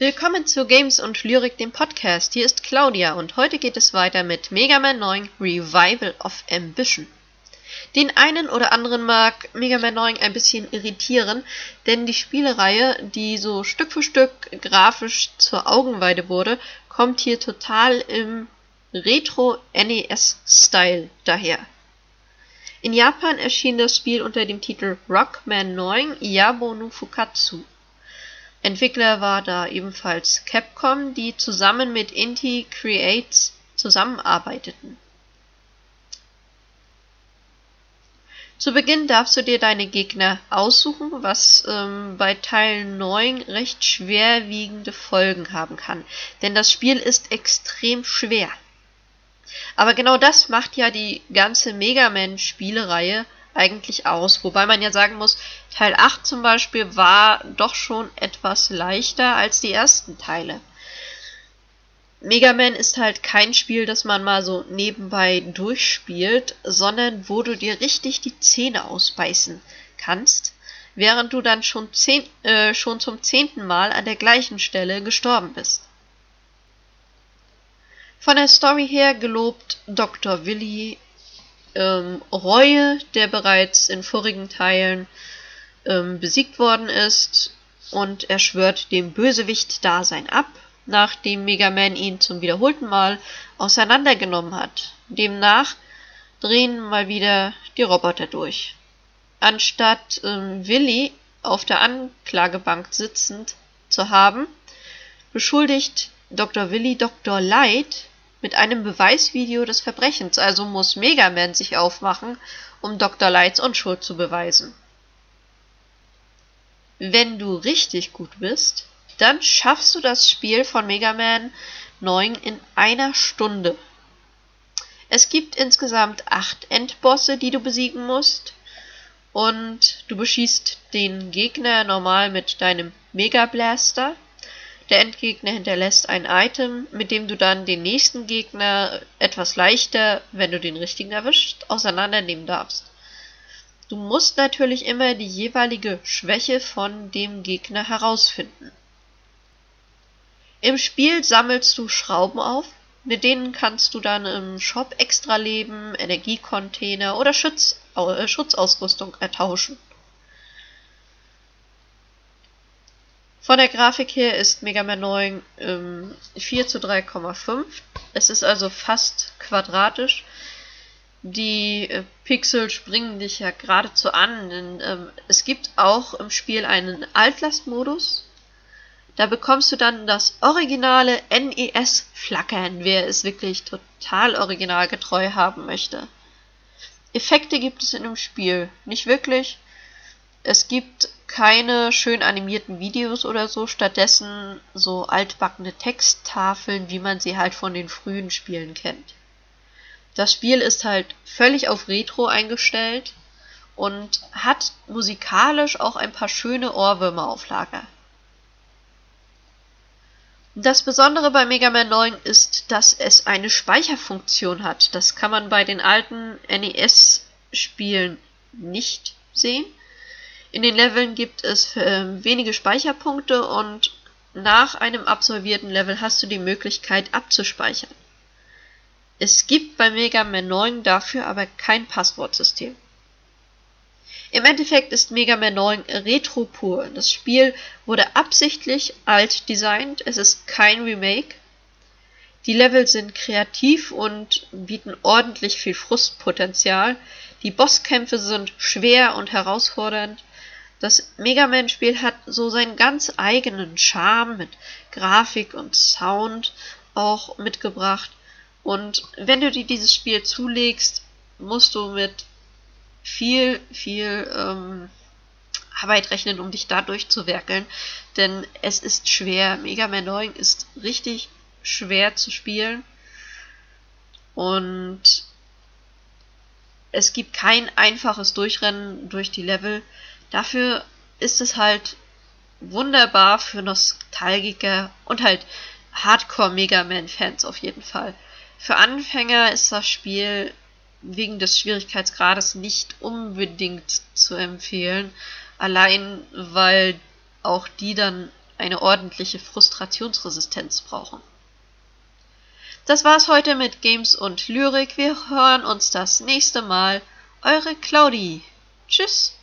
Willkommen zu Games und Lyrik, dem Podcast. Hier ist Claudia und heute geht es weiter mit Mega Man 9 Revival of Ambition. Den einen oder anderen mag Mega Man 9 ein bisschen irritieren, denn die Spielereihe, die so Stück für Stück grafisch zur Augenweide wurde, kommt hier total im Retro-NES-Style daher. In Japan erschien das Spiel unter dem Titel Rockman 9 Yabo no Fukatsu. Entwickler war da ebenfalls Capcom, die zusammen mit Inti Creates zusammenarbeiteten. Zu Beginn darfst du dir deine Gegner aussuchen, was ähm, bei Teil 9 recht schwerwiegende Folgen haben kann, denn das Spiel ist extrem schwer. Aber genau das macht ja die ganze Mega Man-Spielereihe eigentlich aus. Wobei man ja sagen muss, Teil 8 zum Beispiel war doch schon etwas leichter als die ersten Teile. Mega Man ist halt kein Spiel, das man mal so nebenbei durchspielt, sondern wo du dir richtig die Zähne ausbeißen kannst, während du dann schon, zehn, äh, schon zum zehnten Mal an der gleichen Stelle gestorben bist. Von der Story her gelobt Dr. Willy ähm, Reue, der bereits in vorigen Teilen ähm, besiegt worden ist, und er schwört dem Bösewicht-Dasein ab, nachdem Mega Man ihn zum wiederholten Mal auseinandergenommen hat. Demnach drehen mal wieder die Roboter durch. Anstatt ähm, Willy auf der Anklagebank sitzend zu haben, beschuldigt Dr. Willy Dr. Light mit einem Beweisvideo des Verbrechens, also muss Mega Man sich aufmachen, um Dr. Lights Unschuld zu beweisen. Wenn du richtig gut bist, dann schaffst du das Spiel von Mega Man 9 in einer Stunde. Es gibt insgesamt acht Endbosse, die du besiegen musst. Und du beschießt den Gegner normal mit deinem Mega Blaster. Der Endgegner hinterlässt ein Item, mit dem du dann den nächsten Gegner etwas leichter, wenn du den richtigen erwischt, auseinandernehmen darfst. Du musst natürlich immer die jeweilige Schwäche von dem Gegner herausfinden. Im Spiel sammelst du Schrauben auf, mit denen kannst du dann im Shop extra Leben, Energiecontainer oder Schutz, äh, Schutzausrüstung ertauschen. Von der Grafik her ist Mega Man 9 ähm, 4 zu 3,5. Es ist also fast quadratisch. Die äh, Pixel springen dich ja geradezu an, denn ähm, es gibt auch im Spiel einen Altlastmodus. Da bekommst du dann das originale NES-Flackern, wer es wirklich total originalgetreu haben möchte. Effekte gibt es in dem Spiel nicht wirklich. Es gibt keine schön animierten Videos oder so, stattdessen so altbackene Texttafeln, wie man sie halt von den frühen Spielen kennt. Das Spiel ist halt völlig auf Retro eingestellt und hat musikalisch auch ein paar schöne Ohrwürmer auf Lager. Das Besondere bei Mega Man 9 ist, dass es eine Speicherfunktion hat. Das kann man bei den alten NES-Spielen nicht sehen. In den Leveln gibt es äh, wenige Speicherpunkte und nach einem absolvierten Level hast du die Möglichkeit abzuspeichern. Es gibt bei Mega Man 9 dafür aber kein Passwortsystem. Im Endeffekt ist Mega Man 9 Retro pur. Das Spiel wurde absichtlich alt designt, es ist kein Remake. Die Level sind kreativ und bieten ordentlich viel Frustpotenzial. Die Bosskämpfe sind schwer und herausfordernd. Das Mega Man-Spiel hat so seinen ganz eigenen Charme mit Grafik und Sound auch mitgebracht. Und wenn du dir dieses Spiel zulegst, musst du mit viel, viel ähm, Arbeit rechnen, um dich da durchzuwerkeln. Denn es ist schwer. Mega Man 9 ist richtig schwer zu spielen. Und es gibt kein einfaches Durchrennen durch die Level. Dafür ist es halt wunderbar für Nostalgiker und halt Hardcore Mega Man Fans auf jeden Fall. Für Anfänger ist das Spiel wegen des Schwierigkeitsgrades nicht unbedingt zu empfehlen, allein weil auch die dann eine ordentliche Frustrationsresistenz brauchen. Das war's heute mit Games und Lyrik. Wir hören uns das nächste Mal. Eure Claudi. Tschüss.